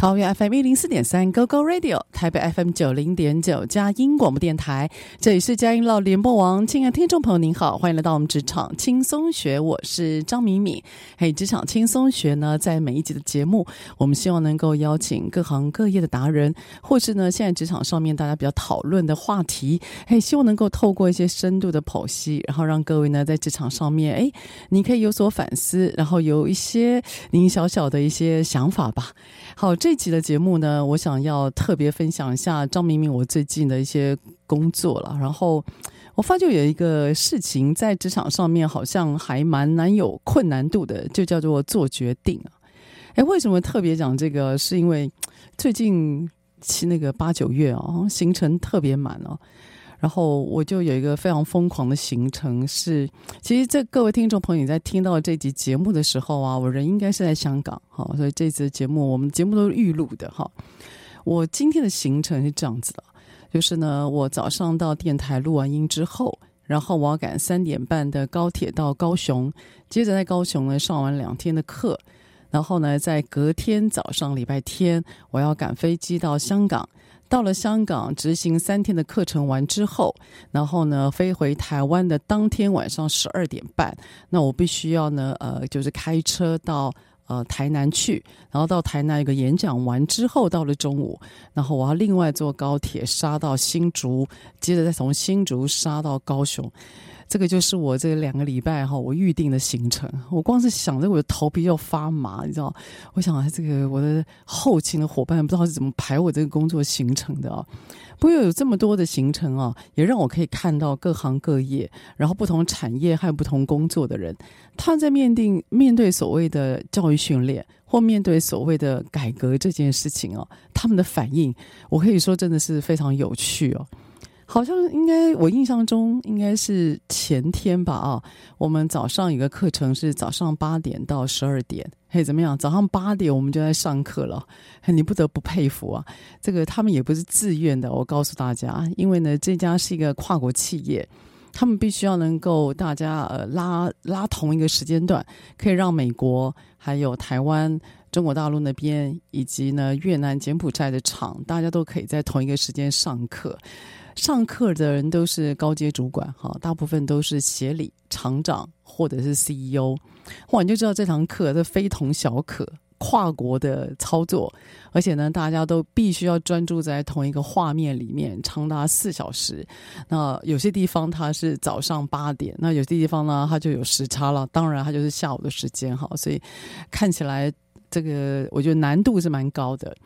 桃园 FM 一零四点三 GoGo Radio，台北 FM 九零点九佳音广播电台，这里是佳音老联播网。亲爱的听众朋友，您好，欢迎来到我们职场轻松学，我是张敏敏。嘿，职场轻松学呢，在每一集的节目，我们希望能够邀请各行各业的达人，或是呢，现在职场上面大家比较讨论的话题，嘿，希望能够透过一些深度的剖析，然后让各位呢在职场上面，哎，你可以有所反思，然后有一些您小小的一些想法吧。好，这。这集的节目呢，我想要特别分享一下张明明我最近的一些工作了。然后我发觉有一个事情在职场上面好像还蛮难有困难度的，就叫做做决定啊。哎，为什么特别讲这个？是因为最近七那个八九月哦，行程特别满哦。然后我就有一个非常疯狂的行程是，其实这各位听众朋友在听到这集节目的时候啊，我人应该是在香港哈，所以这次节目我们节目都是预录的哈。我今天的行程是这样子的，就是呢，我早上到电台录完音之后，然后我要赶三点半的高铁到高雄，接着在高雄呢上完两天的课，然后呢在隔天早上礼拜天我要赶飞机到香港。到了香港执行三天的课程完之后，然后呢飞回台湾的当天晚上十二点半，那我必须要呢呃就是开车到呃台南去，然后到台南一个演讲完之后，到了中午，然后我要另外坐高铁杀到新竹，接着再从新竹杀到高雄。这个就是我这两个礼拜哈，我预定的行程。我光是想着我的头皮要发麻，你知道？我想啊这个我的后勤的伙伴不知道是怎么排我这个工作行程的啊。不过有这么多的行程啊，也让我可以看到各行各业，然后不同产业还有不同工作的人，他在面对面对所谓的教育训练或面对所谓的改革这件事情啊，他们的反应，我可以说真的是非常有趣哦。好像应该，我印象中应该是前天吧啊，我们早上有个课程是早上八点到十二点，嘿，怎么样？早上八点我们就在上课了，嘿，你不得不佩服啊！这个他们也不是自愿的，我告诉大家，因为呢，这家是一个跨国企业，他们必须要能够大家呃拉拉同一个时间段，可以让美国还有台湾、中国大陆那边以及呢越南、柬埔寨的厂，大家都可以在同一个时间上课。上课的人都是高阶主管，哈，大部分都是协理、厂长或者是 CEO。哇，你就知道这堂课这非同小可，跨国的操作，而且呢，大家都必须要专注在同一个画面里面，长达四小时。那有些地方它是早上八点，那有些地方呢，它就有时差了。当然，它就是下午的时间，哈，所以看起来这个我觉得难度是蛮高的。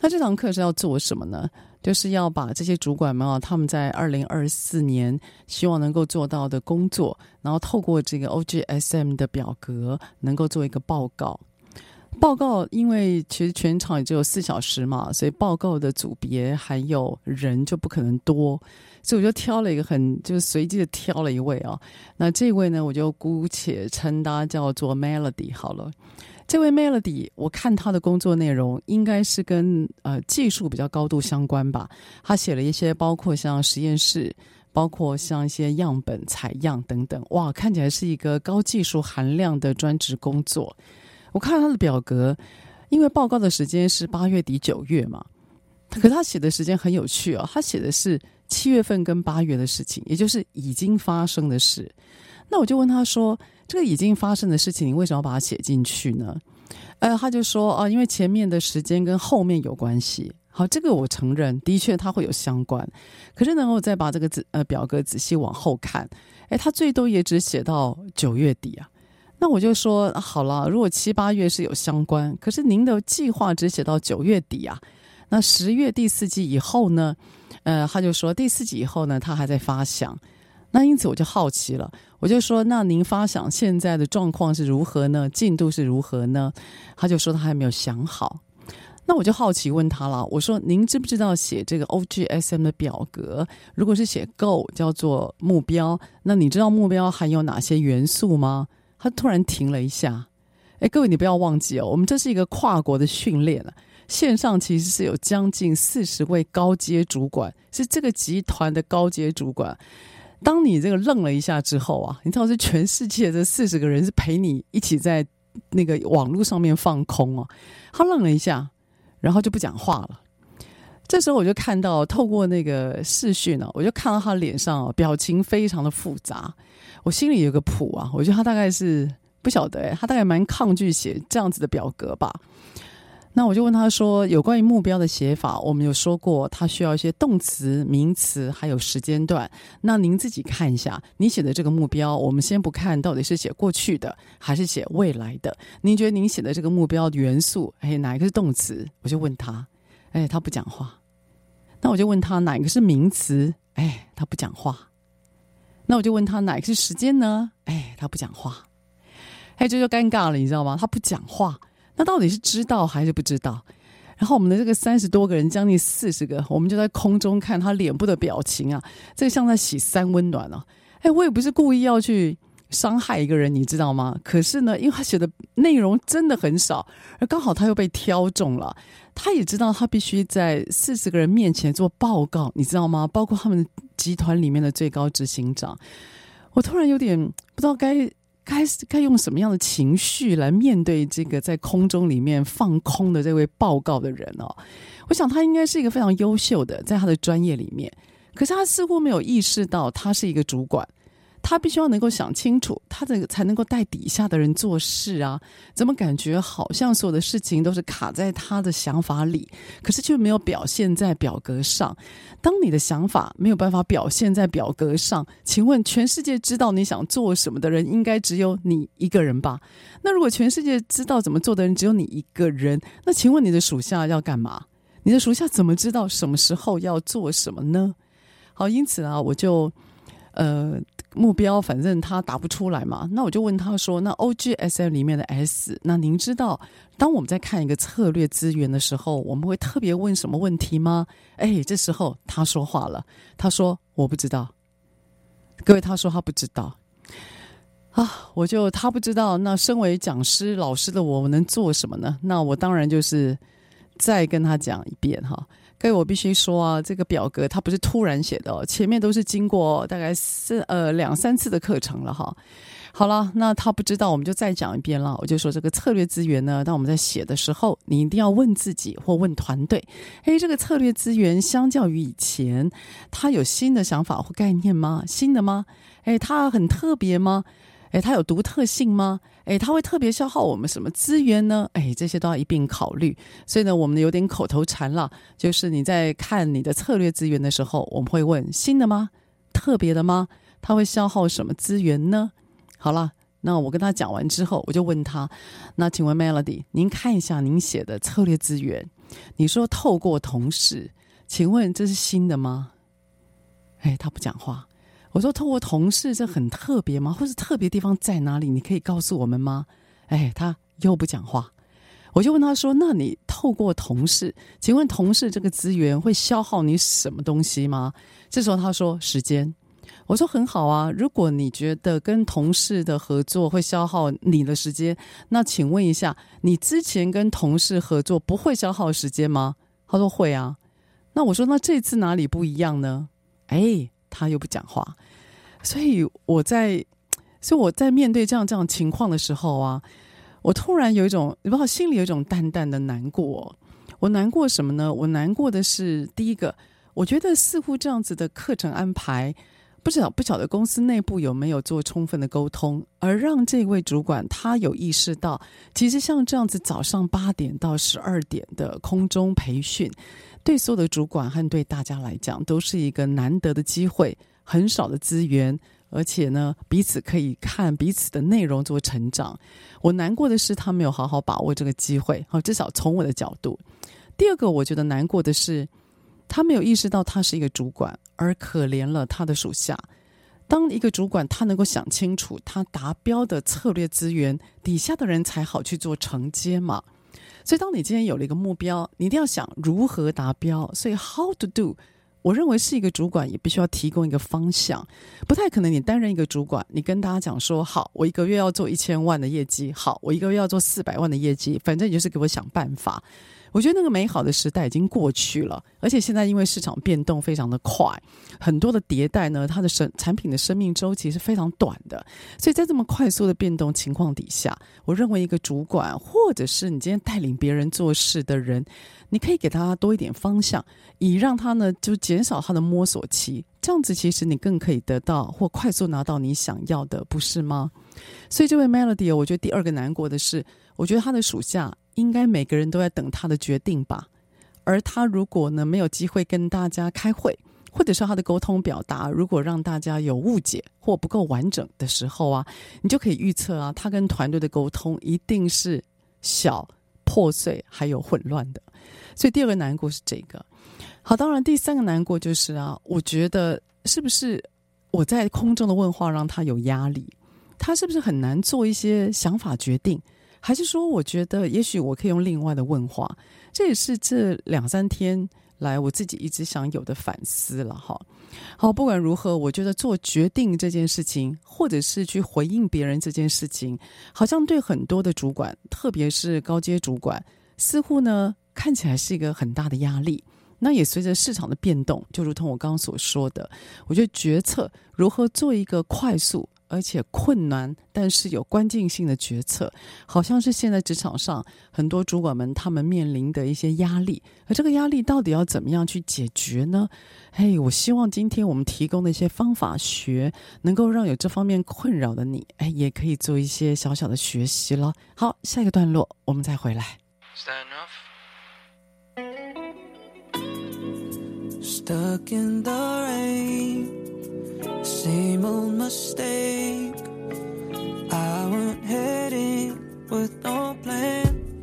那这堂课是要做什么呢？就是要把这些主管们啊，他们在二零二四年希望能够做到的工作，然后透过这个 OGSM 的表格，能够做一个报告。报告因为其实全场也只有四小时嘛，所以报告的组别还有人就不可能多，所以我就挑了一个很就是随机的挑了一位啊。那这位呢，我就姑且称他叫做 Melody 好了。这位 Melody，我看他的工作内容应该是跟呃技术比较高度相关吧。他写了一些包括像实验室，包括像一些样本采样等等，哇，看起来是一个高技术含量的专职工作。我看他的表格，因为报告的时间是八月底九月嘛，可他写的时间很有趣哦，他写的是七月份跟八月的事情，也就是已经发生的事。那我就问他说：“这个已经发生的事情，你为什么要把它写进去呢？”呃，他就说：“啊，因为前面的时间跟后面有关系。”好，这个我承认，的确它会有相关。可是呢，我再把这个字呃表格仔细往后看，诶，他最多也只写到九月底啊。那我就说好了，如果七八月是有相关，可是您的计划只写到九月底啊。那十月第四季以后呢？呃，他就说第四季以后呢，他还在发想。那因此我就好奇了，我就说，那您发想现在的状况是如何呢？进度是如何呢？他就说他还没有想好。那我就好奇问他了，我说您知不知道写这个 OGSM 的表格，如果是写 Go 叫做目标，那你知道目标含有哪些元素吗？他突然停了一下，哎，各位你不要忘记哦，我们这是一个跨国的训练啊，线上其实是有将近四十位高阶主管，是这个集团的高阶主管。当你这个愣了一下之后啊，你知道是全世界这四十个人是陪你一起在那个网络上面放空哦，他愣了一下。然后就不讲话了。这时候我就看到，透过那个视讯呢，我就看到他脸上表情非常的复杂。我心里有个谱啊，我觉得他大概是不晓得诶，他大概蛮抗拒写这样子的表格吧。那我就问他说：“有关于目标的写法，我们有说过，他需要一些动词、名词，还有时间段。那您自己看一下，你写的这个目标，我们先不看到底是写过去的还是写未来的。您觉得您写的这个目标元素，哎，哪一个是动词？我就问他，哎，他不讲话。那我就问他哪一个是名词？哎，他不讲话。那我就问他哪一个是时间呢？哎，他不讲话。哎，这就尴尬了，你知道吗？他不讲话。那到底是知道还是不知道？然后我们的这个三十多个人，将近四十个，我们就在空中看他脸部的表情啊，这个像在洗三温暖啊。哎，我也不是故意要去伤害一个人，你知道吗？可是呢，因为他写的内容真的很少，而刚好他又被挑中了，他也知道他必须在四十个人面前做报告，你知道吗？包括他们集团里面的最高执行长，我突然有点不知道该。该该用什么样的情绪来面对这个在空中里面放空的这位报告的人哦？我想他应该是一个非常优秀的，在他的专业里面，可是他似乎没有意识到他是一个主管。他必须要能够想清楚，他这个才能够带底下的人做事啊！怎么感觉好像所有的事情都是卡在他的想法里，可是却没有表现在表格上？当你的想法没有办法表现在表格上，请问全世界知道你想做什么的人，应该只有你一个人吧？那如果全世界知道怎么做的人只有你一个人，那请问你的属下要干嘛？你的属下怎么知道什么时候要做什么呢？好，因此啊，我就。呃，目标反正他答不出来嘛，那我就问他说：“那 OGSM 里面的 S，那您知道，当我们在看一个策略资源的时候，我们会特别问什么问题吗？”哎，这时候他说话了，他说：“我不知道。”各位，他说他不知道啊，我就他不知道。那身为讲师老师的我，我能做什么呢？那我当然就是再跟他讲一遍哈。所以我必须说啊，这个表格它不是突然写的哦，前面都是经过大概四呃两三次的课程了哈。好了，那他不知道，我们就再讲一遍了。我就说这个策略资源呢，当我们在写的时候，你一定要问自己或问团队：诶，这个策略资源相较于以前，它有新的想法或概念吗？新的吗？诶，它很特别吗？诶，它有独特性吗？诶，它会特别消耗我们什么资源呢？诶，这些都要一并考虑。所以呢，我们有点口头禅了，就是你在看你的策略资源的时候，我们会问：新的吗？特别的吗？它会消耗什么资源呢？好了，那我跟他讲完之后，我就问他：那请问 Melody，您看一下您写的策略资源，你说透过同事，请问这是新的吗？诶，他不讲话。我说：“透过同事，这很特别吗？或是特别地方在哪里？你可以告诉我们吗？”哎，他又不讲话。我就问他说：“那你透过同事，请问同事这个资源会消耗你什么东西吗？”这时候他说：“时间。”我说：“很好啊，如果你觉得跟同事的合作会消耗你的时间，那请问一下，你之前跟同事合作不会消耗时间吗？”他说：“会啊。”那我说：“那这次哪里不一样呢？”哎。他又不讲话，所以我在，所以我在面对这样这样情况的时候啊，我突然有一种，你不知道，心里有一种淡淡的难过。我难过什么呢？我难过的是，第一个，我觉得似乎这样子的课程安排，不知道不晓得公司内部有没有做充分的沟通，而让这位主管他有意识到，其实像这样子早上八点到十二点的空中培训，对所有的主管和对大家来讲，都是一个难得的机会，很少的资源。而且呢，彼此可以看彼此的内容做成长。我难过的是，他没有好好把握这个机会。好，至少从我的角度。第二个，我觉得难过的是，他没有意识到他是一个主管，而可怜了他的属下。当一个主管，他能够想清楚他达标的策略资源，底下的人才好去做承接嘛。所以，当你今天有了一个目标，你一定要想如何达标。所以，how to do。我认为是一个主管也必须要提供一个方向，不太可能你担任一个主管，你跟大家讲说好，我一个月要做一千万的业绩，好，我一个月要做四百万的业绩，反正你就是给我想办法。我觉得那个美好的时代已经过去了，而且现在因为市场变动非常的快，很多的迭代呢，它的生产品的生命周期是非常短的，所以在这么快速的变动情况底下，我认为一个主管或者是你今天带领别人做事的人，你可以给他多一点方向，以让他呢就减少他的摸索期，这样子其实你更可以得到或快速拿到你想要的，不是吗？所以这位 Melody，我觉得第二个难过的是，我觉得他的属下。应该每个人都在等他的决定吧，而他如果呢没有机会跟大家开会，或者说他的沟通表达如果让大家有误解或不够完整的时候啊，你就可以预测啊，他跟团队的沟通一定是小破碎还有混乱的。所以第二个难过是这个。好，当然第三个难过就是啊，我觉得是不是我在空中的问话让他有压力？他是不是很难做一些想法决定？还是说，我觉得也许我可以用另外的问话，这也是这两三天来我自己一直想有的反思了哈。好，不管如何，我觉得做决定这件事情，或者是去回应别人这件事情，好像对很多的主管，特别是高阶主管，似乎呢看起来是一个很大的压力。那也随着市场的变动，就如同我刚刚所说的，我觉得决策如何做一个快速。而且困难，但是有关键性的决策，好像是现在职场上很多主管们他们面临的一些压力。而这个压力到底要怎么样去解决呢？嘿，我希望今天我们提供的一些方法学，能够让有这方面困扰的你，哎，也可以做一些小小的学习了。好，下一个段落我们再回来。Stuck in the rain. Same old mistake. I went heading with no plan.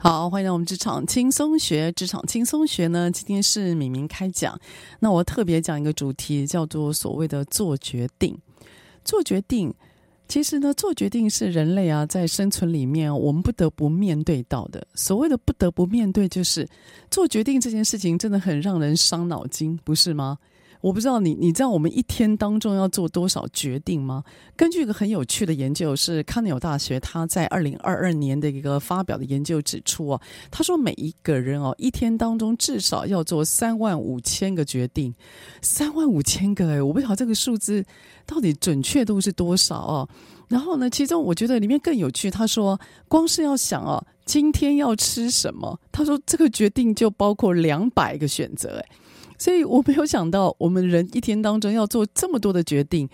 好，欢迎来到我们职场轻松学。职场轻松学呢，今天是敏敏开讲。那我特别讲一个主题，叫做所谓的做决定。做决定，其实呢，做决定是人类啊在生存里面我们不得不面对到的。所谓的不得不面对，就是做决定这件事情真的很让人伤脑筋，不是吗？我不知道你，你知道我们一天当中要做多少决定吗？根据一个很有趣的研究，是康奈尔大学他在二零二二年的一个发表的研究指出啊，他说每一个人哦，一天当中至少要做三万五千个决定，三万五千个诶，我不知道这个数字到底准确度是多少哦。然后呢，其中我觉得里面更有趣，他说光是要想哦，今天要吃什么，他说这个决定就包括两百个选择诶。所以我没有想到，我们人一天当中要做这么多的决定。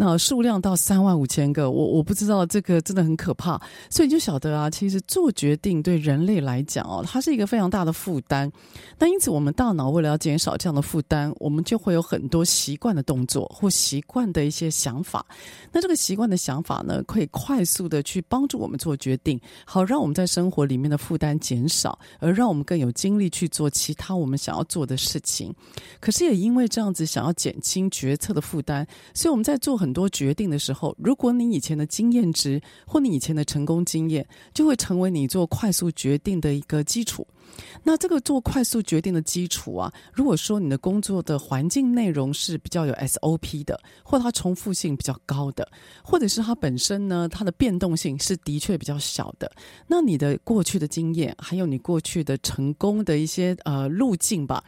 那数量到三万五千个，我我不知道这个真的很可怕，所以你就晓得啊，其实做决定对人类来讲哦，它是一个非常大的负担。那因此，我们大脑为了要减少这样的负担，我们就会有很多习惯的动作或习惯的一些想法。那这个习惯的想法呢，可以快速的去帮助我们做决定，好让我们在生活里面的负担减少，而让我们更有精力去做其他我们想要做的事情。可是也因为这样子想要减轻决策的负担，所以我们在做很。很多决定的时候，如果你以前的经验值或你以前的成功经验，就会成为你做快速决定的一个基础。那这个做快速决定的基础啊，如果说你的工作的环境内容是比较有 SOP 的，或它重复性比较高的，或者是它本身呢，它的变动性是的确比较小的，那你的过去的经验，还有你过去的成功的一些呃路径吧，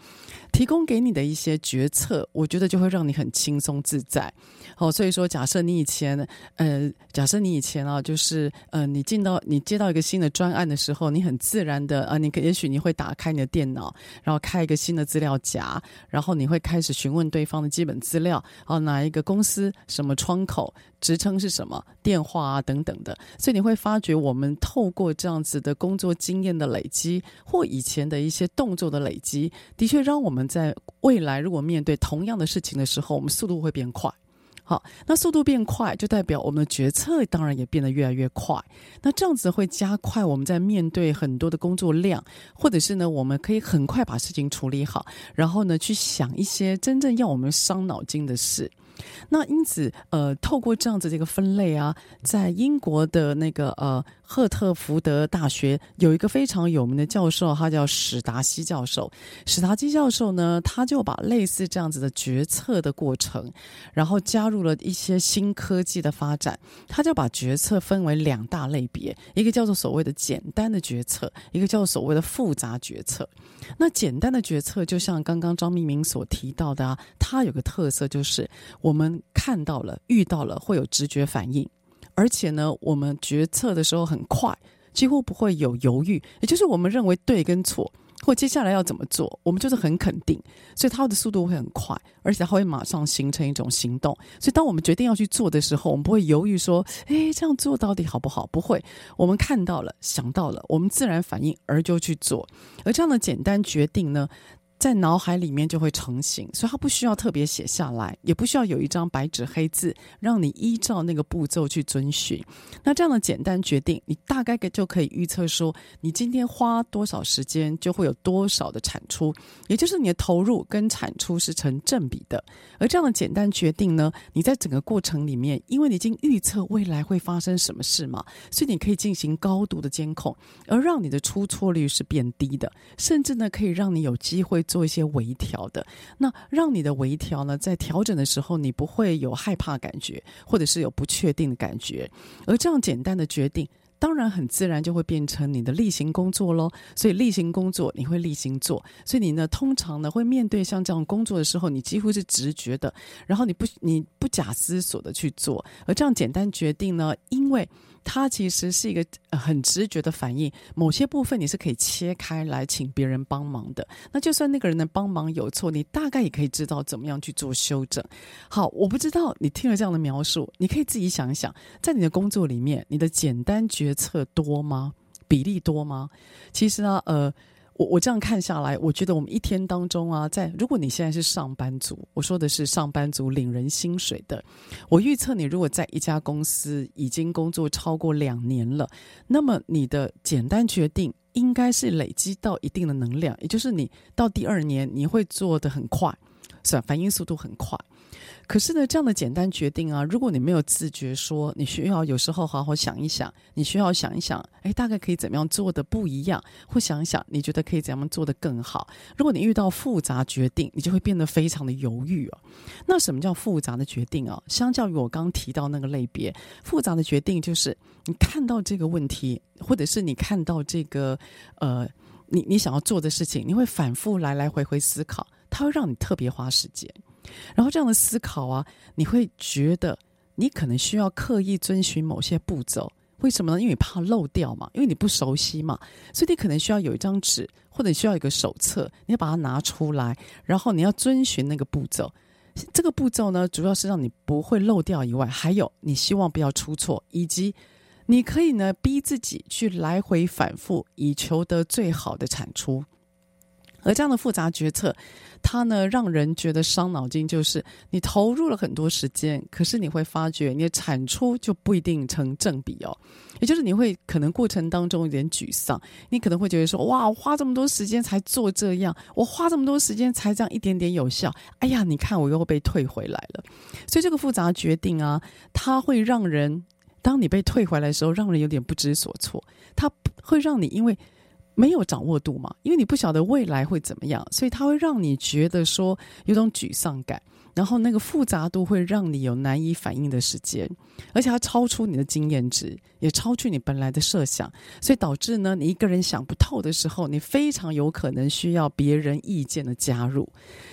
提供给你的一些决策，我觉得就会让你很轻松自在。好，所以说，假设你以前呃，假设你以前啊，就是呃，你进到你接到一个新的专案的时候，你很自然的啊，你可也许你会打开你的电脑，然后开一个新的资料夹，然后你会开始询问对方的基本资料，啊，哪一个公司，什么窗口，职称是什么，电话啊等等的，所以你会发觉，我们透过这样子的工作经验的累积，或以前的一些动作的累积，的确让我们在未来如果面对同样的事情的时候，我们速度会变快。好，那速度变快，就代表我们的决策当然也变得越来越快。那这样子会加快我们在面对很多的工作量，或者是呢，我们可以很快把事情处理好，然后呢，去想一些真正要我们伤脑筋的事。那因此，呃，透过这样子这个分类啊，在英国的那个呃赫特福德大学有一个非常有名的教授，他叫史达西教授。史达西教授呢，他就把类似这样子的决策的过程，然后加入了一些新科技的发展，他就把决策分为两大类别，一个叫做所谓的简单的决策，一个叫做所谓的复杂决策。那简单的决策，就像刚刚张明明所提到的啊，它有个特色就是我们看到了、遇到了会有直觉反应，而且呢，我们决策的时候很快，几乎不会有犹豫，也就是我们认为对跟错。或接下来要怎么做，我们就是很肯定，所以它的速度会很快，而且它会马上形成一种行动。所以当我们决定要去做的时候，我们不会犹豫说：“诶，这样做到底好不好？”不会，我们看到了、想到了，我们自然反应而就去做。而这样的简单决定呢，在脑海里面就会成型，所以它不需要特别写下来，也不需要有一张白纸黑字让你依照那个步骤去遵循。那这样的简单决定，你大概就可以预测说，你今天花多少时间就会有多少的产出，也就是你的投入跟产出是成正比的。而这样的简单决定呢，你在整个过程里面，因为你已经预测未来会发生什么事嘛，所以你可以进行高度的监控，而让你的出错率是变低的，甚至呢，可以让你有机会。做一些微调的，那让你的微调呢，在调整的时候，你不会有害怕感觉，或者是有不确定的感觉，而这样简单的决定。当然，很自然就会变成你的例行工作喽。所以例行工作你会例行做，所以你呢，通常呢会面对像这样工作的时候，你几乎是直觉的，然后你不你不假思索的去做。而这样简单决定呢，因为它其实是一个很直觉的反应，某些部分你是可以切开来请别人帮忙的。那就算那个人的帮忙有错，你大概也可以知道怎么样去做修正。好，我不知道你听了这样的描述，你可以自己想一想，在你的工作里面，你的简单决决策多吗？比例多吗？其实呢，呃，我我这样看下来，我觉得我们一天当中啊，在如果你现在是上班族，我说的是上班族领人薪水的，我预测你如果在一家公司已经工作超过两年了，那么你的简单决定应该是累积到一定的能量，也就是你到第二年你会做得很快，是吧？反应速度很快。可是呢，这样的简单决定啊，如果你没有自觉说，你需要有时候好好想一想，你需要想一想，哎，大概可以怎么样做的不一样，或想一想，你觉得可以怎样做的更好。如果你遇到复杂决定，你就会变得非常的犹豫哦。那什么叫复杂的决定啊？相较于我刚提到那个类别，复杂的决定就是你看到这个问题，或者是你看到这个呃，你你想要做的事情，你会反复来来回回思考，它会让你特别花时间。然后这样的思考啊，你会觉得你可能需要刻意遵循某些步骤，为什么呢？因为你怕漏掉嘛，因为你不熟悉嘛，所以你可能需要有一张纸，或者你需要一个手册，你要把它拿出来，然后你要遵循那个步骤。这个步骤呢，主要是让你不会漏掉以外，还有你希望不要出错，以及你可以呢逼自己去来回反复，以求得最好的产出。而这样的复杂决策，它呢让人觉得伤脑筋，就是你投入了很多时间，可是你会发觉你的产出就不一定成正比哦。也就是你会可能过程当中有点沮丧，你可能会觉得说：哇，我花这么多时间才做这样，我花这么多时间才这样一点点有效，哎呀，你看我又被退回来了。所以这个复杂决定啊，它会让人当你被退回来的时候，让人有点不知所措。它会让你因为。没有掌握度嘛，因为你不晓得未来会怎么样，所以它会让你觉得说有种沮丧感。然后那个复杂度会让你有难以反应的时间，而且它超出你的经验值，也超出你本来的设想，所以导致呢，你一个人想不透的时候，你非常有可能需要别人意见的加入。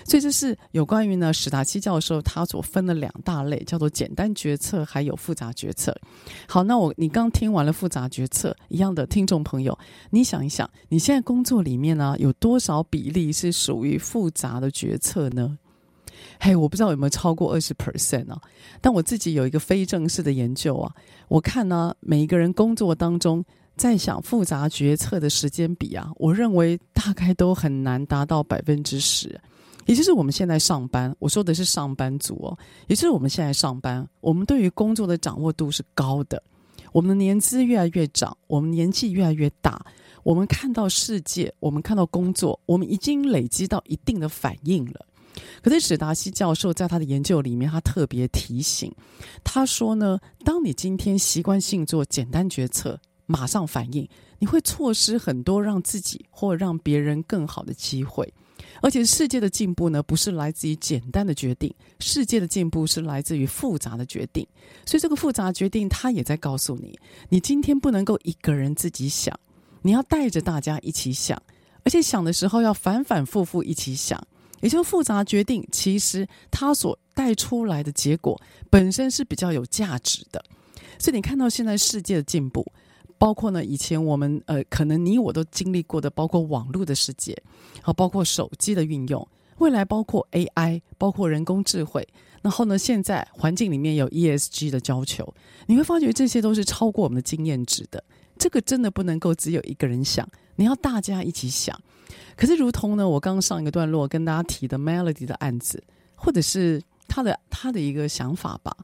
所以这是有关于呢史达西教授他所分的两大类，叫做简单决策还有复杂决策。好，那我你刚听完了复杂决策一样的听众朋友，你想一想，你现在工作里面呢有多少比例是属于复杂的决策呢？嘿，我不知道有没有超过二十 percent 啊？但我自己有一个非正式的研究啊，我看呢，每一个人工作当中在想复杂决策的时间比啊，我认为大概都很难达到百分之十。也就是我们现在上班，我说的是上班族哦，也就是我们现在上班，我们对于工作的掌握度是高的，我们的年资越来越长，我们年纪越来越大，我们看到世界，我们看到工作，我们已经累积到一定的反应了。可是史达西教授在他的研究里面，他特别提醒，他说呢，当你今天习惯性做简单决策，马上反应，你会错失很多让自己或让别人更好的机会。而且世界的进步呢，不是来自于简单的决定，世界的进步是来自于复杂的决定。所以这个复杂决定，他也在告诉你，你今天不能够一个人自己想，你要带着大家一起想，而且想的时候要反反复复一起想。也就复杂决定，其实它所带出来的结果本身是比较有价值的。所以你看到现在世界的进步，包括呢以前我们呃可能你我都经历过的，包括网络的世界，好，包括手机的运用，未来包括 AI，包括人工智慧，然后呢现在环境里面有 ESG 的要求，你会发觉这些都是超过我们的经验值的。这个真的不能够只有一个人想，你要大家一起想。可是，如同呢，我刚刚上一个段落跟大家提的 Melody 的案子，或者是他的他的一个想法吧。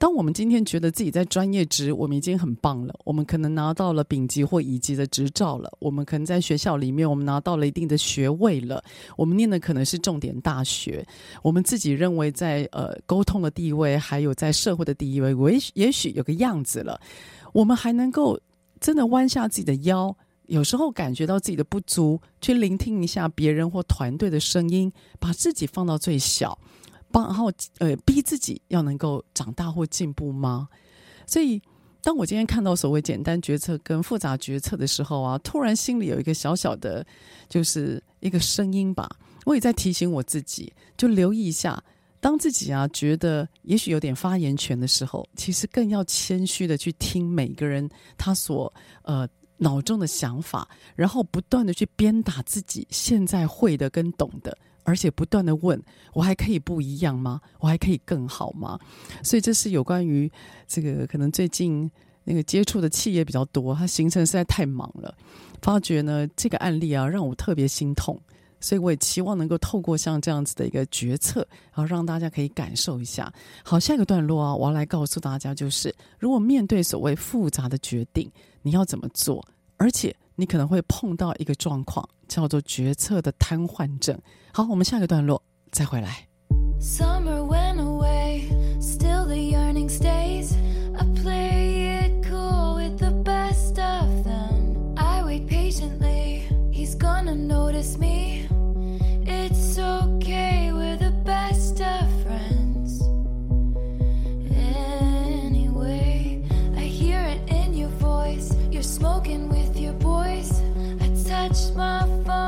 当我们今天觉得自己在专业职，我们已经很棒了，我们可能拿到了丙级或乙级的执照了，我们可能在学校里面我们拿到了一定的学位了，我们念的可能是重点大学，我们自己认为在呃沟通的地位，还有在社会的地位，我也许也许有个样子了，我们还能够真的弯下自己的腰。有时候感觉到自己的不足，去聆听一下别人或团队的声音，把自己放到最小，然后呃逼自己要能够长大或进步吗？所以，当我今天看到所谓简单决策跟复杂决策的时候啊，突然心里有一个小小的，就是一个声音吧。我也在提醒我自己，就留意一下，当自己啊觉得也许有点发言权的时候，其实更要谦虚的去听每个人他所呃。脑中的想法，然后不断的去鞭打自己现在会的跟懂的，而且不断的问：我还可以不一样吗？我还可以更好吗？所以这是有关于这个可能最近那个接触的企业比较多，他行程实在太忙了，发觉呢这个案例啊让我特别心痛，所以我也期望能够透过像这样子的一个决策，然后让大家可以感受一下。好，下一个段落啊，我要来告诉大家，就是如果面对所谓复杂的决定。你要怎么做？而且你可能会碰到一个状况，叫做决策的瘫痪症。好，我们下个段落再回来。Summer my phone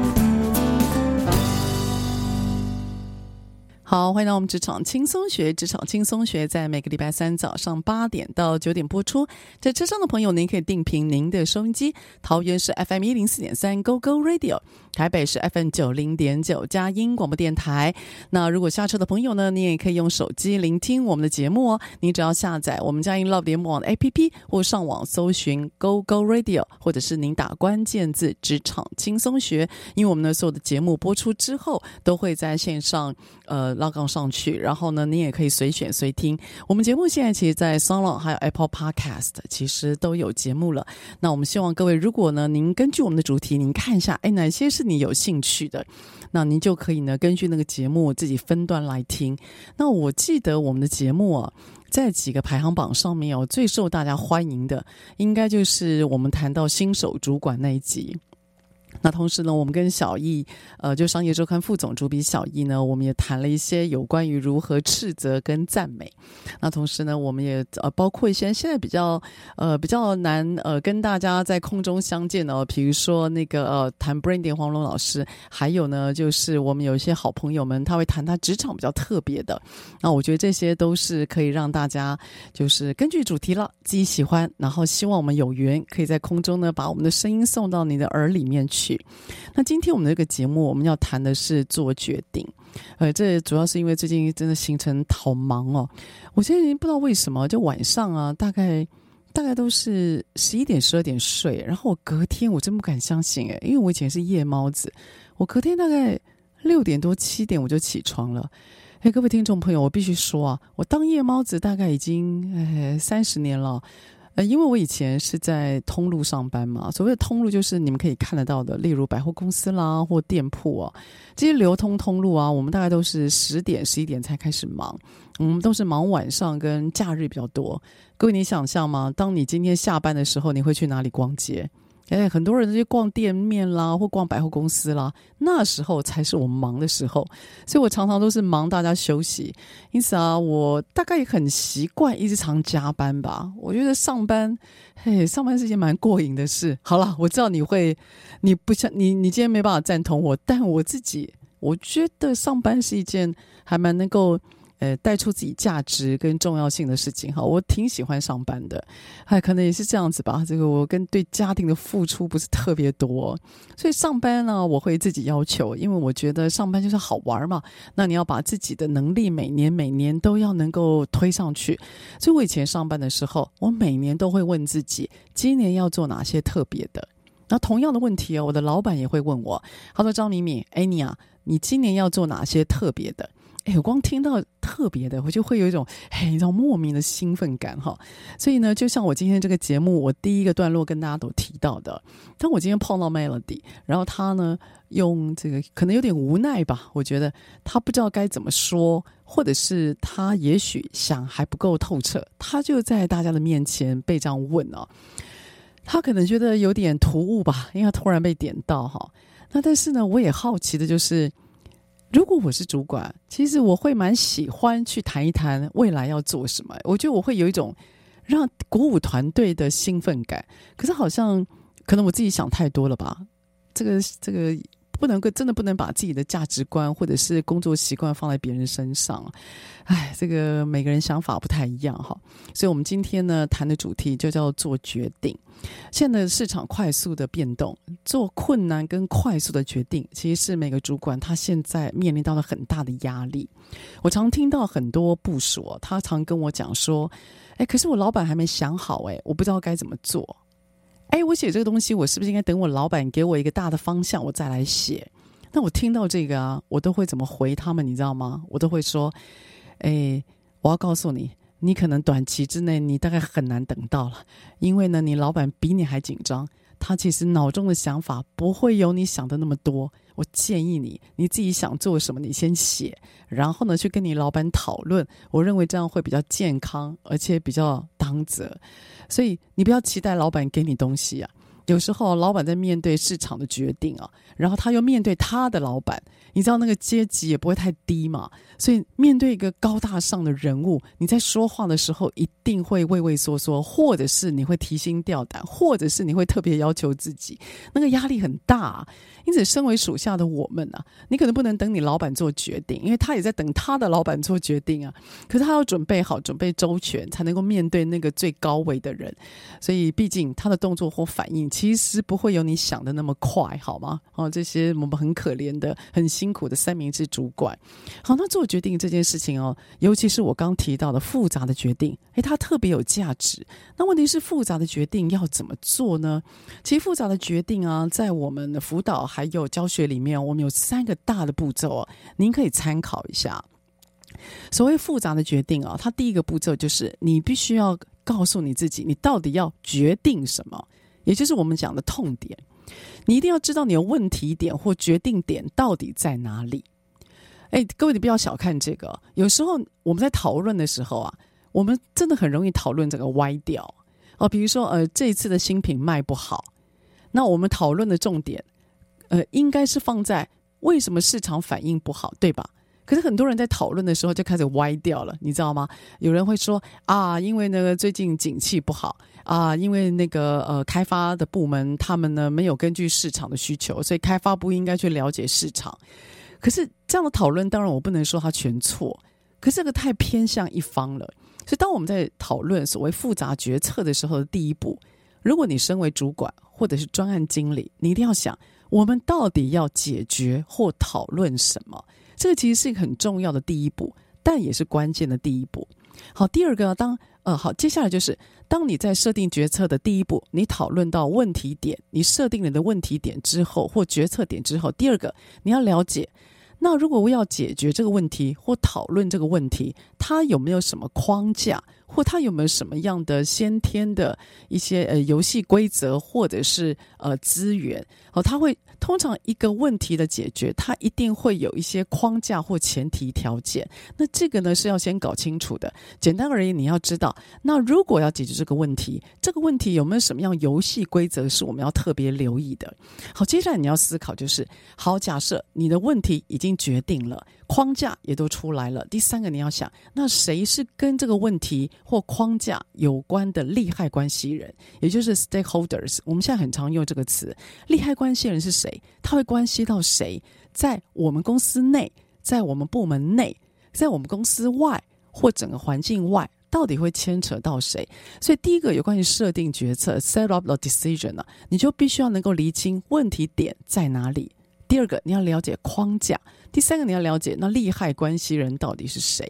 好，欢迎到我们职场轻松学。职场轻松学在每个礼拜三早上八点到九点播出。在车上的朋友，您可以定频您的收音机。桃园是 FM 一零四点三 Go Go Radio，台北是 FM 九零点九佳音广播电台。那如果下车的朋友呢，你也可以用手机聆听我们的节目哦。你只要下载我们佳音 Love 联网的 APP，或上网搜寻 Go Go Radio，或者是您打关键字“职场轻松学”，因为我们的所有的节目播出之后，都会在线上呃。拉杠上去，然后呢，你也可以随选随听。我们节目现在其实，在 Sound 还有 Apple Podcast，其实都有节目了。那我们希望各位，如果呢，您根据我们的主题，您看一下，哎，哪些是你有兴趣的，那您就可以呢，根据那个节目自己分段来听。那我记得我们的节目啊，在几个排行榜上面哦，最受大家欢迎的，应该就是我们谈到新手主管那一集。那同时呢，我们跟小易，呃，就商业周刊副总主笔小易呢，我们也谈了一些有关于如何斥责跟赞美。那同时呢，我们也呃包括一些现在比较呃比较难呃跟大家在空中相见的，比如说那个呃谈 branding 黄龙老师，还有呢就是我们有一些好朋友们，他会谈他职场比较特别的。那我觉得这些都是可以让大家就是根据主题了，自己喜欢，然后希望我们有缘可以在空中呢把我们的声音送到你的耳里面去。那今天我们这个节目，我们要谈的是做决定。呃，这主要是因为最近真的行程好忙哦。我现在已经不知道为什么，就晚上啊，大概大概都是十一点、十二点睡，然后我隔天我真不敢相信诶，因为我以前是夜猫子，我隔天大概六点多、七点我就起床了。哎，各位听众朋友，我必须说啊，我当夜猫子大概已经哎三十年了。因为我以前是在通路上班嘛，所谓的通路就是你们可以看得到的，例如百货公司啦或店铺啊，这些流通通路啊，我们大概都是十点、十一点才开始忙，我们都是忙晚上跟假日比较多。各位，你想象吗？当你今天下班的时候，你会去哪里逛街？哎，很多人去逛店面啦，或逛百货公司啦，那时候才是我忙的时候，所以我常常都是忙大家休息。因此啊，我大概也很习惯一直常加班吧。我觉得上班，嘿，上班是一件蛮过瘾的事。好了，我知道你会，你不想你，你今天没办法赞同我，但我自己，我觉得上班是一件还蛮能够。呃，带出自己价值跟重要性的事情哈，我挺喜欢上班的，哎，可能也是这样子吧。这个我跟对家庭的付出不是特别多，所以上班呢，我会自己要求，因为我觉得上班就是好玩嘛。那你要把自己的能力每年每年都要能够推上去。所以我以前上班的时候，我每年都会问自己，今年要做哪些特别的。那同样的问题哦，我的老板也会问我，他说：“张敏敏，哎你啊，你今年要做哪些特别的？”哎，我光听到特别的，我就会有一种嘿，一种莫名的兴奋感哈。所以呢，就像我今天这个节目，我第一个段落跟大家都提到的，当我今天碰到 Melody，然后他呢用这个可能有点无奈吧，我觉得他不知道该怎么说，或者是他也许想还不够透彻，他就在大家的面前被这样问哦，他可能觉得有点突兀吧，因为他突然被点到哈。那但是呢，我也好奇的就是。如果我是主管，其实我会蛮喜欢去谈一谈未来要做什么。我觉得我会有一种让鼓舞团队的兴奋感。可是好像可能我自己想太多了吧？这个这个不能够真的不能把自己的价值观或者是工作习惯放在别人身上。哎，这个每个人想法不太一样哈。所以我们今天呢谈的主题就叫做决定。现在的市场快速的变动，做困难跟快速的决定，其实是每个主管他现在面临到了很大的压力。我常听到很多部属，他常跟我讲说：“哎，可是我老板还没想好，哎，我不知道该怎么做。哎，我写这个东西，我是不是应该等我老板给我一个大的方向，我再来写？那我听到这个啊，我都会怎么回他们？你知道吗？我都会说：哎，我要告诉你。”你可能短期之内，你大概很难等到了，因为呢，你老板比你还紧张，他其实脑中的想法不会有你想的那么多。我建议你，你自己想做什么，你先写，然后呢，去跟你老板讨论。我认为这样会比较健康，而且比较当责。所以你不要期待老板给你东西啊。有时候老板在面对市场的决定啊，然后他又面对他的老板。你知道那个阶级也不会太低嘛，所以面对一个高大上的人物，你在说话的时候一定会畏畏缩缩，或者是你会提心吊胆，或者是你会特别要求自己，那个压力很大啊。因此，身为属下的我们啊，你可能不能等你老板做决定，因为他也在等他的老板做决定啊。可是他要准备好，准备周全，才能够面对那个最高位的人。所以，毕竟他的动作或反应其实不会有你想的那么快，好吗？哦，这些我们很可怜的、很辛苦的三明治主管。好，那做决定这件事情哦，尤其是我刚提到的复杂的决定，诶，它特别有价值。那问题是，复杂的决定要怎么做呢？其实复杂的决定啊，在我们的辅导。还有教学里面，我们有三个大的步骤哦，您可以参考一下。所谓复杂的决定啊，它第一个步骤就是你必须要告诉你自己，你到底要决定什么，也就是我们讲的痛点。你一定要知道你的问题点或决定点到底在哪里。哎，各位，你不要小看这个。有时候我们在讨论的时候啊，我们真的很容易讨论这个歪掉哦。比如说，呃，这一次的新品卖不好，那我们讨论的重点。呃，应该是放在为什么市场反应不好，对吧？可是很多人在讨论的时候就开始歪掉了，你知道吗？有人会说啊，因为那个最近景气不好啊，因为那个呃开发的部门他们呢没有根据市场的需求，所以开发不应该去了解市场。可是这样的讨论，当然我不能说它全错，可是这个太偏向一方了。所以当我们在讨论所谓复杂决策的时候的第一步，如果你身为主管或者是专案经理，你一定要想，我们到底要解决或讨论什么？这个其实是一个很重要的第一步，但也是关键的第一步。好，第二个，当呃好，接下来就是当你在设定决策的第一步，你讨论到问题点，你设定了的问题点之后或决策点之后，第二个你要了解。那如果我要解决这个问题或讨论这个问题，它有没有什么框架，或它有没有什么样的先天的一些呃游戏规则，或者是呃资源？哦，它会通常一个问题的解决，它一定会有一些框架或前提条件。那这个呢是要先搞清楚的。简单而言，你要知道，那如果要解决这个问题，这个问题有没有什么样游戏规则是我们要特别留意的？好，接下来你要思考就是，好，假设你的问题已经决定了，框架也都出来了。第三个，你要想，那谁是跟这个问题或框架有关的利害关系人，也就是 stakeholders。我们现在很常用这个词，利害关系人是谁？他会关系到谁？在我们公司内，在我们部门内，在我们公司外，或整个环境外，到底会牵扯到谁？所以，第一个有关于设定决策 （set up the decision） 呢，你就必须要能够厘清问题点在哪里。第二个，你要了解框架；第三个，你要了解那利害关系人到底是谁。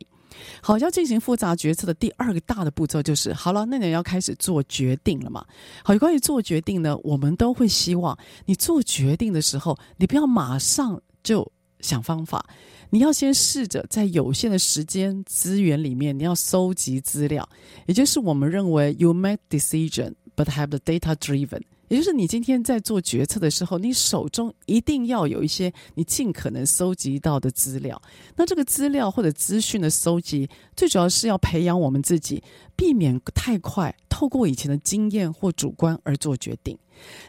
好，要进行复杂决策的第二个大的步骤就是，好了，那你要开始做决定了嘛？好，关于做决定呢，我们都会希望你做决定的时候，你不要马上就想方法，你要先试着在有限的时间资源里面，你要搜集资料，也就是我们认为 you make decision but have the data driven。也就是你今天在做决策的时候，你手中一定要有一些你尽可能搜集到的资料。那这个资料或者资讯的搜集，最主要是要培养我们自己，避免太快透过以前的经验或主观而做决定。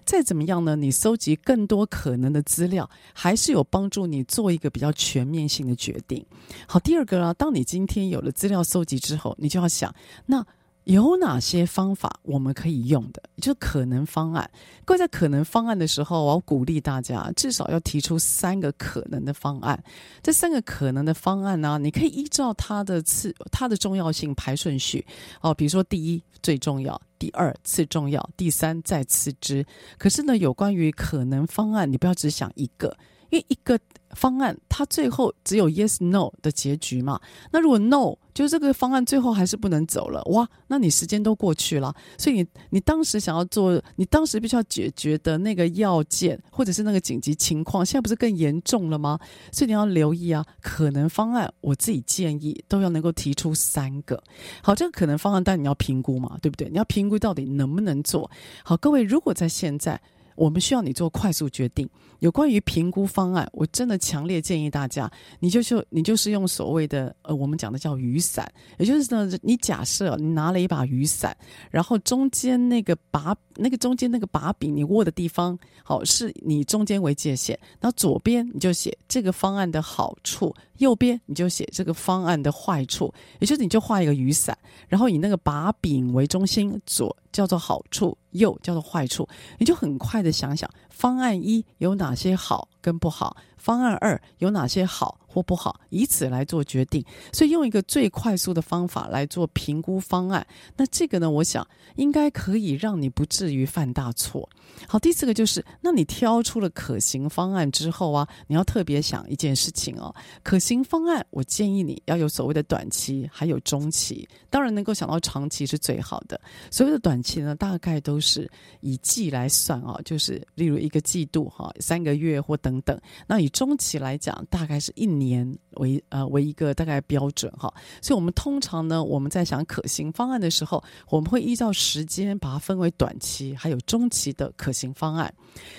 再怎么样呢？你搜集更多可能的资料，还是有帮助你做一个比较全面性的决定。好，第二个啊，当你今天有了资料搜集之后，你就要想那。有哪些方法我们可以用的？就是可能方案。各位在可能方案的时候，我要鼓励大家至少要提出三个可能的方案。这三个可能的方案呢，你可以依照它的次、它的重要性排顺序。哦，比如说第一最重要，第二次重要，第三再次之。可是呢，有关于可能方案，你不要只想一个。因为一个方案，它最后只有 yes no 的结局嘛。那如果 no，就是这个方案最后还是不能走了，哇，那你时间都过去了。所以你你当时想要做，你当时必须要解决的那个要件，或者是那个紧急情况，现在不是更严重了吗？所以你要留意啊，可能方案，我自己建议都要能够提出三个。好，这个可能方案，但你要评估嘛，对不对？你要评估到底能不能做好。各位，如果在现在。我们需要你做快速决定。有关于评估方案，我真的强烈建议大家，你就就你就是用所谓的呃，我们讲的叫雨伞，也就是呢，你假设你拿了一把雨伞，然后中间那个把那个中间那个把柄你握的地方，好，是你中间为界限，那左边你就写这个方案的好处，右边你就写这个方案的坏处，也就是你就画一个雨伞，然后以那个把柄为中心，左叫做好处。右叫做坏处，你就很快的想想方案一有哪些好跟不好，方案二有哪些好或不好，以此来做决定。所以用一个最快速的方法来做评估方案，那这个呢，我想应该可以让你不至于犯大错。好，第四个就是，那你挑出了可行方案之后啊，你要特别想一件事情哦。可行方案，我建议你要有所谓的短期，还有中期，当然能够想到长期是最好的。所谓的短期呢，大概都是以季来算啊，就是例如一一个季度哈，三个月或等等。那以中期来讲，大概是一年为呃为一个大概标准哈。所以我们通常呢，我们在想可行方案的时候，我们会依照时间把它分为短期还有中期的可行方案。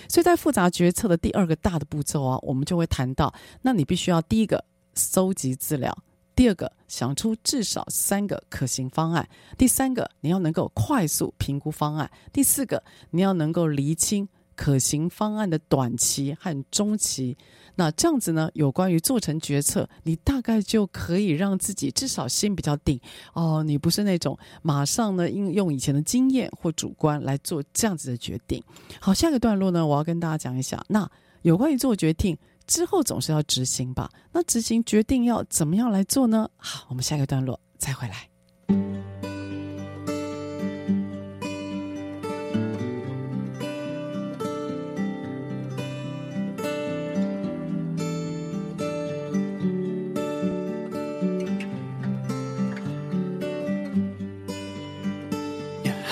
所以在复杂决策的第二个大的步骤啊，我们就会谈到，那你必须要第一个搜集资料，第二个想出至少三个可行方案，第三个你要能够快速评估方案，第四个你要能够厘清可行方案的短期和中期。那这样子呢，有关于做成决策，你大概就可以让自己至少心比较定哦。你不是那种马上呢，应用以前的经验或主观来做这样子的决定。好，下个段落呢，我要跟大家讲一下。那有关于做决定之后，总是要执行吧？那执行决定要怎么样来做呢？好，我们下个段落再回来。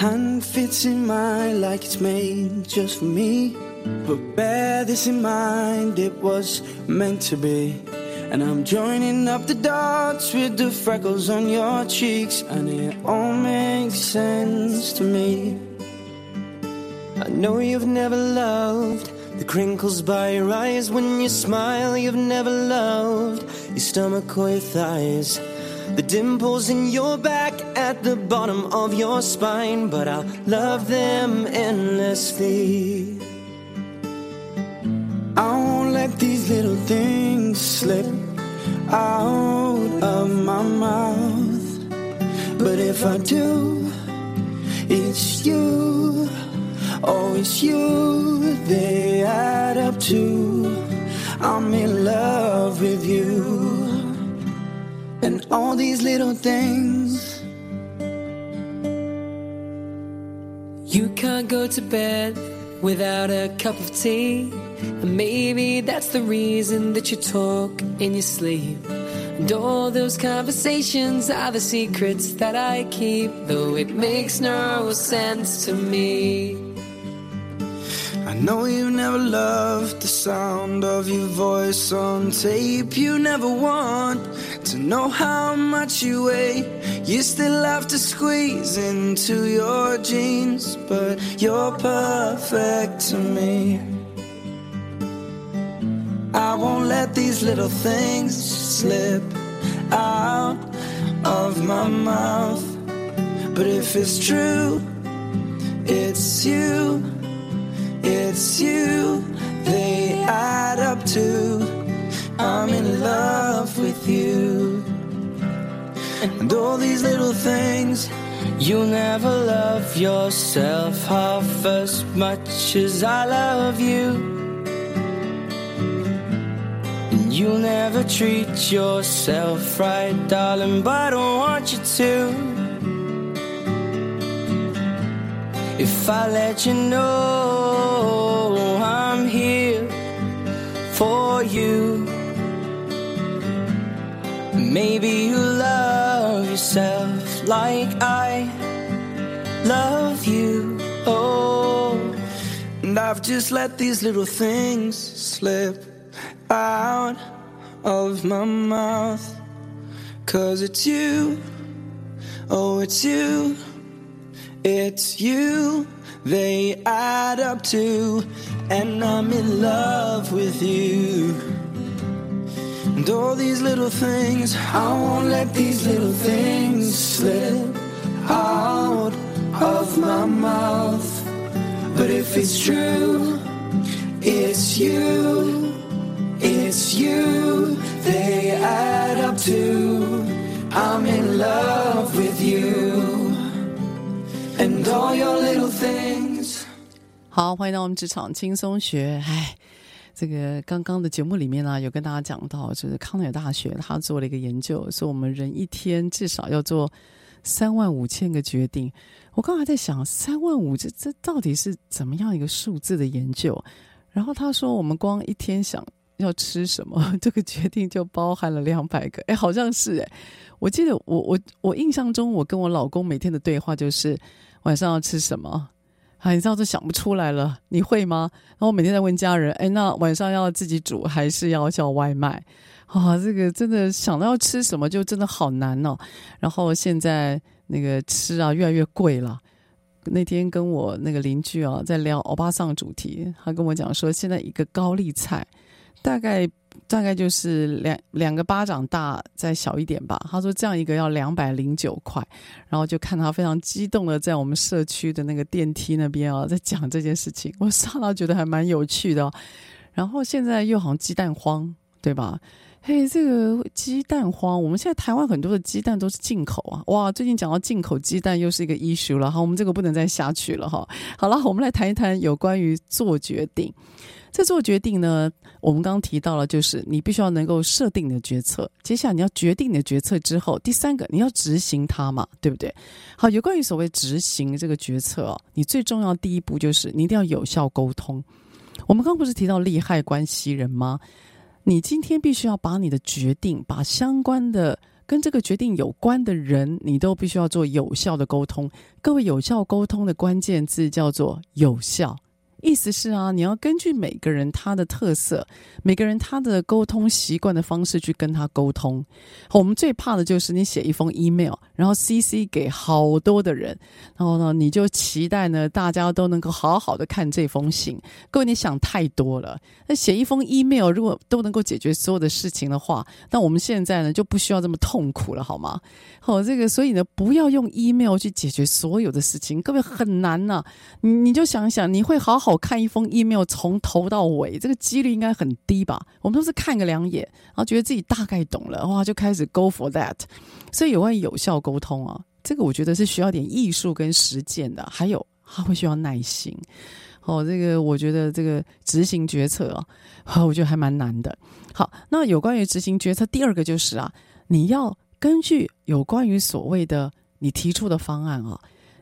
Hand fits in mine like it's made just for me. But bear this in mind, it was meant to be. And I'm joining up the dots with the freckles on your cheeks, and it all makes sense to me. I know you've never loved the crinkles by your eyes when you smile, you've never loved your stomach or your thighs dimples in your back at the bottom of your spine, but I'll love them endlessly. I won't let these little things slip out of my mouth. But if I do, it's you, oh, it's you they add up to. I'm in love with you and all these little things. You can't go to bed without a cup of tea. And maybe that's the reason that you talk in your sleep. And all those conversations are the secrets that I keep, though it makes no sense to me. Know you never loved the sound of your voice on tape. You never want to know how much you weigh. You still have to squeeze into your jeans, but you're perfect to me. I won't let these little things slip out of my mouth. But if it's true, it's you it's you they add up to. I'm in love with you. And all these little things, you'll never love yourself half as much as I love you. And you'll never treat yourself right, darling, but I don't want you to. If I let you know you, maybe you love yourself like I love you. Oh, and I've just let these little things slip out of my mouth. Cause it's you, oh, it's you. It's you they add up to, and I'm in love with you. And all these little things, I won't let these little things slip out of my mouth. But if it's true, it's you, it's you they add up to. I'm in love with you. And all your little. 好，欢迎到我们职场轻松学。哎，这个刚刚的节目里面呢，有跟大家讲到，就是康奈尔大学他做了一个研究，说我们人一天至少要做三万五千个决定。我刚才在想，三万五这这到底是怎么样一个数字的研究？然后他说，我们光一天想要吃什么，这个决定就包含了两百个。哎，好像是哎，我记得我我我印象中，我跟我老公每天的对话就是。晚上要吃什么？啊，你知道都想不出来了，你会吗？然后我每天在问家人，哎，那晚上要自己煮还是要叫外卖？啊，这个真的想到要吃什么就真的好难哦。然后现在那个吃啊越来越贵了。那天跟我那个邻居啊在聊欧巴桑主题，他跟我讲说，现在一个高丽菜大概大概就是两两个巴掌大，再小一点吧。他说这样一个要两百零九块，然后就看他非常激动的在我们社区的那个电梯那边啊，在讲这件事情。我上到觉得还蛮有趣的。然后现在又好像鸡蛋荒，对吧？嘿，这个鸡蛋荒，我们现在台湾很多的鸡蛋都是进口啊！哇，最近讲到进口鸡蛋又是一个 issue 了。好，我们这个不能再下去了哈。好了，我们来谈一谈有关于做决定。在做决定呢，我们刚刚提到了，就是你必须要能够设定你的决策。接下来你要决定你的决策之后，第三个你要执行它嘛，对不对？好，有关于所谓执行这个决策哦，你最重要第一步就是你一定要有效沟通。我们刚不是提到利害关系人吗？你今天必须要把你的决定，把相关的跟这个决定有关的人，你都必须要做有效的沟通。各位，有效沟通的关键字叫做有效。意思是啊，你要根据每个人他的特色，每个人他的沟通习惯的方式去跟他沟通。我们最怕的就是你写一封 email，然后 CC 给好多的人，然后呢，你就期待呢大家都能够好好的看这封信。各位，你想太多了。那写一封 email 如果都能够解决所有的事情的话，那我们现在呢就不需要这么痛苦了，好吗？好，这个所以呢，不要用 email 去解决所有的事情，各位很难呐、你你就想想，你会好好。我看一封 email 从头到尾，这个几率应该很低吧？我们都是看个两眼，然后觉得自己大概懂了，哇，就开始 go for that。所以有关于有效沟通啊，这个我觉得是需要点艺术跟实践的，还有它会需要耐心。哦，这个我觉得这个执行决策啊，我觉得还蛮难的。好，那有关于执行决策，第二个就是啊，你要根据有关于所谓的你提出的方案啊。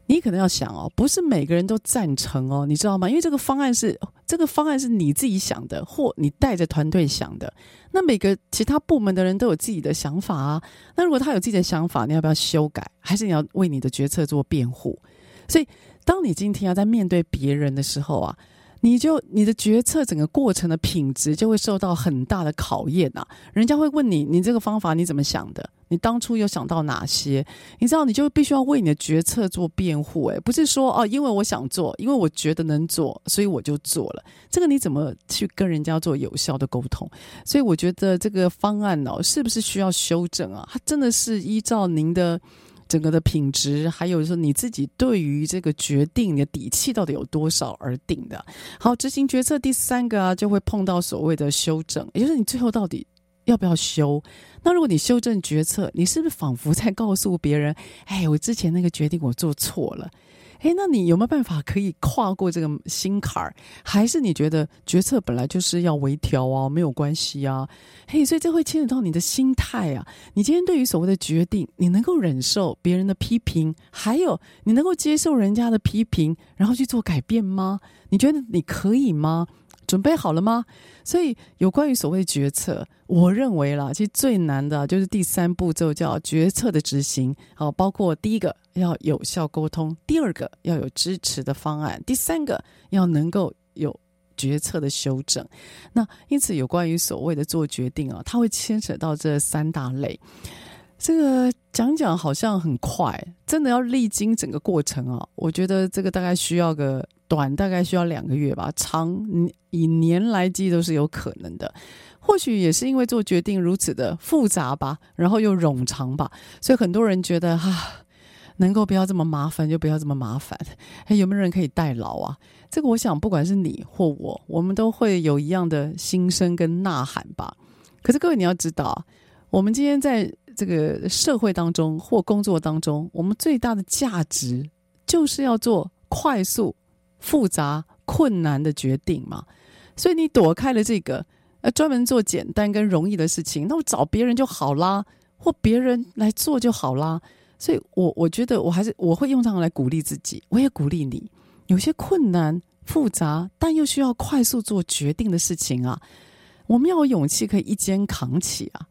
你可能要想哦，不是每个人都赞成哦，你知道吗？因为这个方案是这个方案是你自己想的，或你带着团队想的。那每个其他部门的人都有自己的想法啊。那如果他有自己的想法，你要不要修改？还是你要为你的决策做辩护？所以，当你今天要在面对别人的时候啊。你就你的决策整个过程的品质就会受到很大的考验呐、人家会问你，你这个方法你怎么想的？你当初有想到哪些？你知道，你就必须要为你的决策做辩护，诶，不是说哦，因为我想做，因为我觉得能做，所以我就做了。这个你怎么去跟人家做有效的沟通？所以我觉得这个方案哦，是不是需要修正啊？它真的是依照您的。整个的品质，还有说你自己对于这个决定你的底气到底有多少而定的。好，执行决策第三个啊，就会碰到所谓的修正，也就是你最后到底要不要修？那如果你修正决策，你是不是仿佛在告诉别人：“哎，我之前那个决定我做错了。”诶，那你有没有办法可以跨过这个心坎儿？还是你觉得决策本来就是要微调啊，没有关系啊？嘿，所以这会牵扯到你的心态啊。你今天对于所谓的决定，你能够忍受别人的批评，还有你能够接受人家的批评，然后去做改变吗？你觉得你可以吗？准备好了吗？所以有关于所谓决策，我认为啦，其实最难的就是第三步骤叫决策的执行。好，包括第一个要有效沟通，第二个要有支持的方案，第三个要能够有决策的修正。那因此有关于所谓的做决定啊，它会牵扯到这三大类。这个讲讲好像很快，真的要历经整个过程啊，我觉得这个大概需要个。短大概需要两个月吧，长以年来计都是有可能的。或许也是因为做决定如此的复杂吧，然后又冗长吧，所以很多人觉得哈、能够不要这么麻烦就不要这么麻烦。哎，有没有人可以代劳啊？这个我想，不管是你或我，我们都会有一样的心声跟呐喊吧。可是各位你要知道，我们今天在这个社会当中或工作当中，我们最大的价值就是要做快速。复杂困难的决定嘛，所以你躲开了这个，呃，专门做简单跟容易的事情，那我找别人就好啦，或别人来做就好啦。所以我我觉得我还是我会用这样来鼓励自己，我也鼓励你，有些困难复杂但又需要快速做决定的事情啊，我们要有勇气可以一肩扛起啊。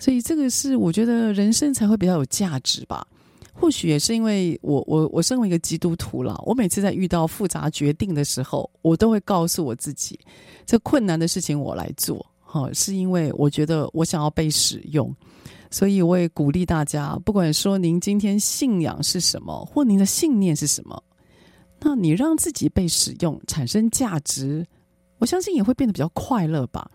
所以这个是我觉得人生才会比较有价值吧。或许也是因为我我我身为一个基督徒了，我每次在遇到复杂决定的时候，我都会告诉我自己，这困难的事情我来做，哈，是因为我觉得我想要被使用，所以我也鼓励大家，不管说您今天信仰是什么，或您的信念是什么，那你让自己被使用，产生价值，我相信也会变得比较快乐吧。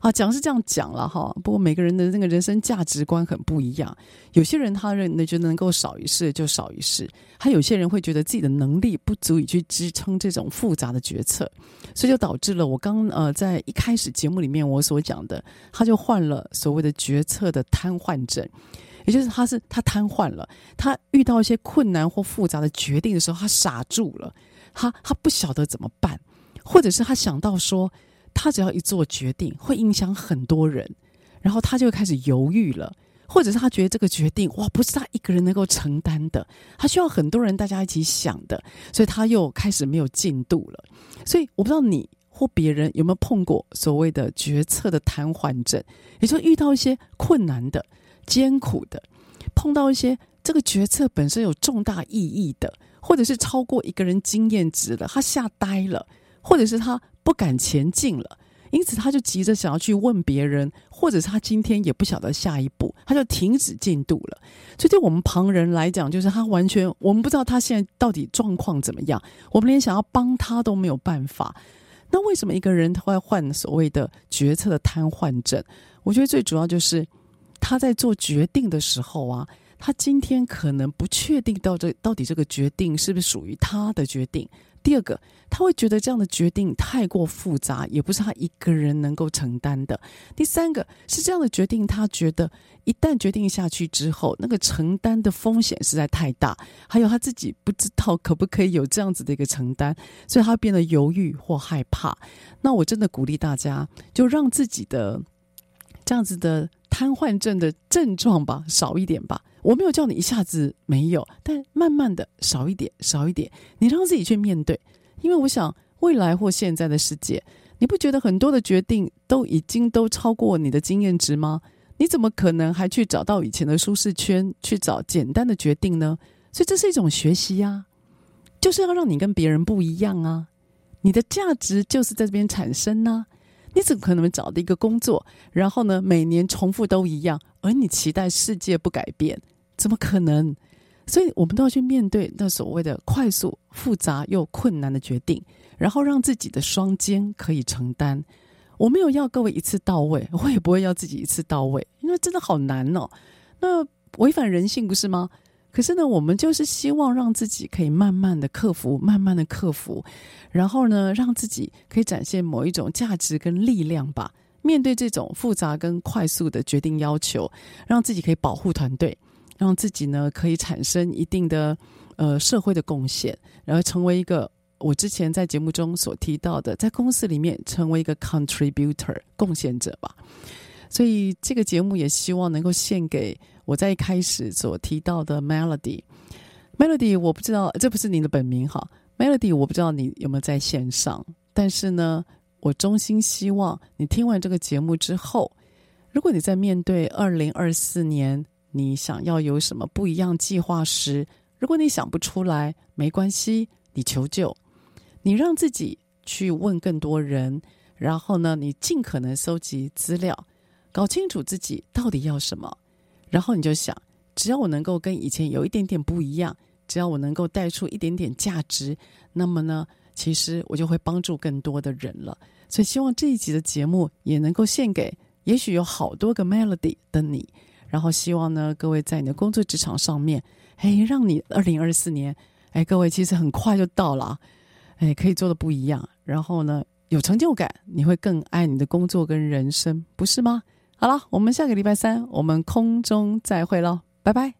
啊，讲是这样讲了哈，不过每个人的那个人生价值观很不一样。有些人他认为觉得能够少一事就少一事，还有些人会觉得自己的能力不足以去支撑这种复杂的决策，所以就导致了我刚呃在一开始节目里面我所讲的，他就患了所谓的决策的瘫痪症，也就是他是他瘫痪了，他遇到一些困难或复杂的决定的时候，他傻住了，他他不晓得怎么办，或者是他想到说。他只要一做决定，会影响很多人，然后他就开始犹豫了，或者是他觉得这个决定哇，不是他一个人能够承担的，他需要很多人大家一起想的，所以他又开始没有进度了。所以我不知道你或别人有没有碰过所谓的决策的瘫痪症，也就遇到一些困难的、艰苦的，碰到一些这个决策本身有重大意义的，或者是超过一个人经验值的，他吓呆了，或者是他。不敢前进了，因此他就急着想要去问别人，或者是他今天也不晓得下一步，他就停止进度了。所以对我们旁人来讲，就是他完全我们不知道他现在到底状况怎么样，我们连想要帮他都没有办法。那为什么一个人他会患所谓的决策的瘫痪症？我觉得最主要就是他在做决定的时候啊，他今天可能不确定到这到底这个决定是不是属于他的决定。第二个，他会觉得这样的决定太过复杂，也不是他一个人能够承担的。第三个是这样的决定，他觉得一旦决定下去之后，那个承担的风险实在太大，还有他自己不知道可不可以有这样子的一个承担，所以他变得犹豫或害怕。那我真的鼓励大家，就让自己的这样子的瘫痪症的症状吧少一点吧。我没有叫你一下子没有，但慢慢的少一点，少一点，你让自己去面对。因为我想，未来或现在的世界，你不觉得很多的决定都已经都超过你的经验值吗？你怎么可能还去找到以前的舒适圈，去找简单的决定呢？所以这是一种学习呀，就是要让你跟别人不一样啊。你的价值就是在这边产生呢。你怎么可能找的一个工作，然后呢，每年重复都一样，而你期待世界不改变？怎么可能？所以我们都要去面对那所谓的快速、复杂又困难的决定，然后让自己的双肩可以承担。我没有要各位一次到位，我也不会要自己一次到位，因为真的好难哦。那违反人性不是吗？可是呢，我们就是希望让自己可以慢慢的克服，慢慢的克服，然后呢，让自己可以展现某一种价值跟力量吧。面对这种复杂跟快速的决定要求，让自己可以保护团队。让自己呢可以产生一定的呃社会的贡献，然后成为一个我之前在节目中所提到的，在公司里面成为一个 contributor 贡献者吧。所以这个节目也希望能够献给我在一开始所提到的 Melody。Melody，我不知道这不是你的本名哈，Melody，我不知道你有没有在线上，但是呢，我衷心希望你听完这个节目之后，如果你在面对二零二四年。你想要有什么不一样计划时，如果你想不出来，没关系，你求救，你让自己去问更多人，然后呢，你尽可能搜集资料，搞清楚自己到底要什么，然后你就想，只要我能够跟以前有一点点不一样，只要我能够带出一点点价值，那么呢，其实我就会帮助更多的人了。所以希望这一集的节目也能够献给，也许有好多个 melody 的你。然后希望呢，各位在你的工作职场上面，哎，让你二零二四年，哎，各位其实很快就到了，哎，可以做的不一样。然后呢，有成就感，你会更爱你的工作跟人生，不是吗？好了，我们下个礼拜三，我们空中再会喽，拜拜。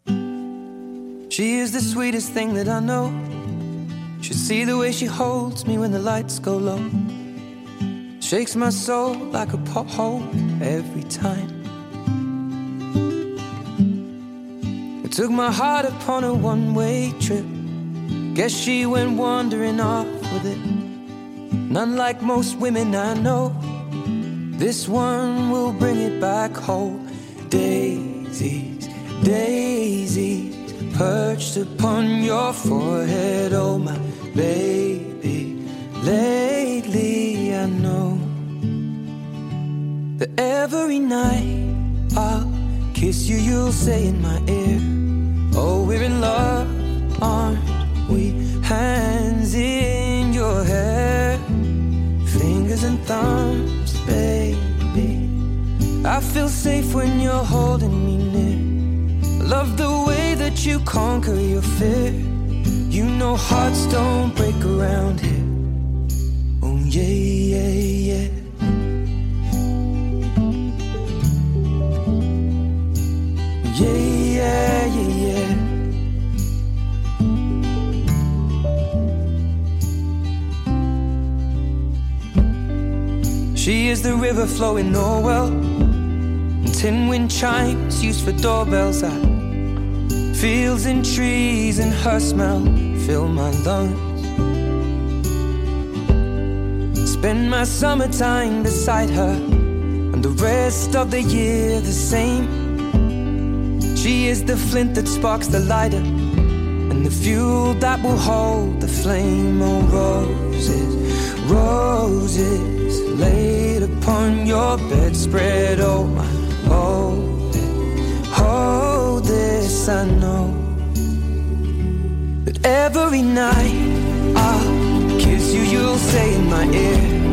She is the sweetest thing that I know. Should see the way she holds me when the lights go low. Shakes my soul like a pothole every time. Took my heart upon a one way trip. Guess she went wandering off with it. None like most women I know. This one will bring it back home. Daisies, daisies, perched upon your forehead. Oh, my baby. Lately, I know that every night kiss you, you'll say in my ear. Oh, we're in love, aren't we? Hands in your hair, fingers and thumbs, baby. I feel safe when you're holding me near. Love the way that you conquer your fear. You know hearts don't break around here. Oh yeah, yeah, yeah. Yeah, yeah, yeah. She is the river flowing Norwell. And tin wind chimes used for doorbells. I fields and trees and her smell fill my lungs. Spend my summertime beside her, and the rest of the year the same. She is the flint that sparks the lighter, and the fuel that will hold the flame. Oh, roses, roses laid upon your bedspread. Oh, my, hold it, hold this. I know that every night I'll kiss you. You'll say in my ear.